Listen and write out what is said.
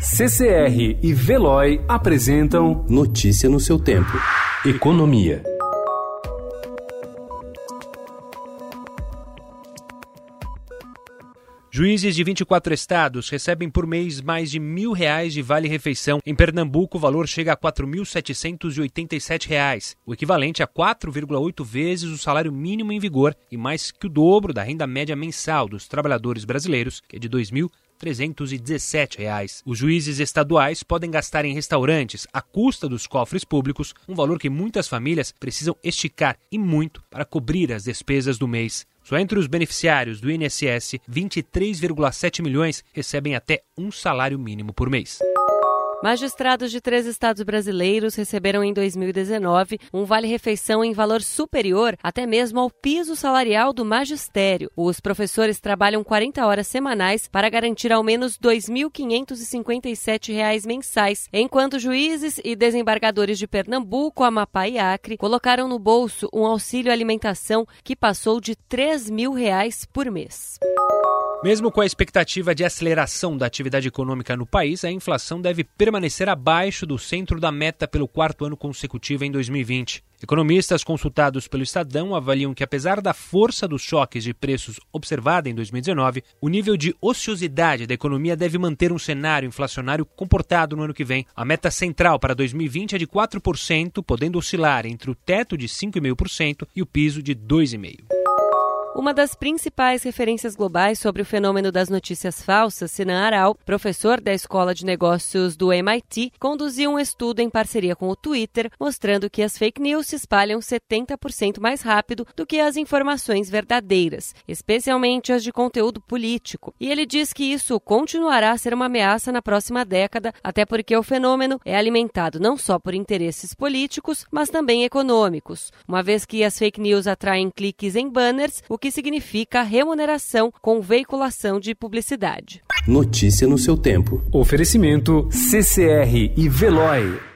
CCR e Veloy apresentam Notícia no seu tempo. Economia. Juízes de 24 estados recebem por mês mais de mil reais de vale-refeição. Em Pernambuco, o valor chega a R$ 4.787, o equivalente a 4,8 vezes o salário mínimo em vigor e mais que o dobro da renda média mensal dos trabalhadores brasileiros, que é de R$ 2.317. Reais. Os juízes estaduais podem gastar em restaurantes, à custa dos cofres públicos, um valor que muitas famílias precisam esticar e muito para cobrir as despesas do mês. Só entre os beneficiários do INSS, 23,7 milhões recebem até um salário mínimo por mês. Magistrados de três estados brasileiros receberam em 2019 um vale-refeição em valor superior até mesmo ao piso salarial do magistério. Os professores trabalham 40 horas semanais para garantir ao menos R$ 2.557 mensais, enquanto juízes e desembargadores de Pernambuco, Amapá e Acre colocaram no bolso um auxílio alimentação que passou de 3 mil reais por mês. Mesmo com a expectativa de aceleração da atividade econômica no país, a inflação deve permanecer abaixo do centro da meta pelo quarto ano consecutivo em 2020. Economistas consultados pelo Estadão avaliam que, apesar da força dos choques de preços observada em 2019, o nível de ociosidade da economia deve manter um cenário inflacionário comportado no ano que vem. A meta central para 2020 é de 4%, podendo oscilar entre o teto de 5,5% e o piso de 2,5%. Uma das principais referências globais sobre o fenômeno das notícias falsas, Sinan Aral, professor da Escola de Negócios do MIT, conduziu um estudo em parceria com o Twitter, mostrando que as fake news se espalham 70% mais rápido do que as informações verdadeiras, especialmente as de conteúdo político. E ele diz que isso continuará a ser uma ameaça na próxima década, até porque o fenômeno é alimentado não só por interesses políticos, mas também econômicos, uma vez que as fake news atraem cliques em banners, o que significa remuneração com veiculação de publicidade. Notícia no seu tempo. Oferecimento CCR e Veloy.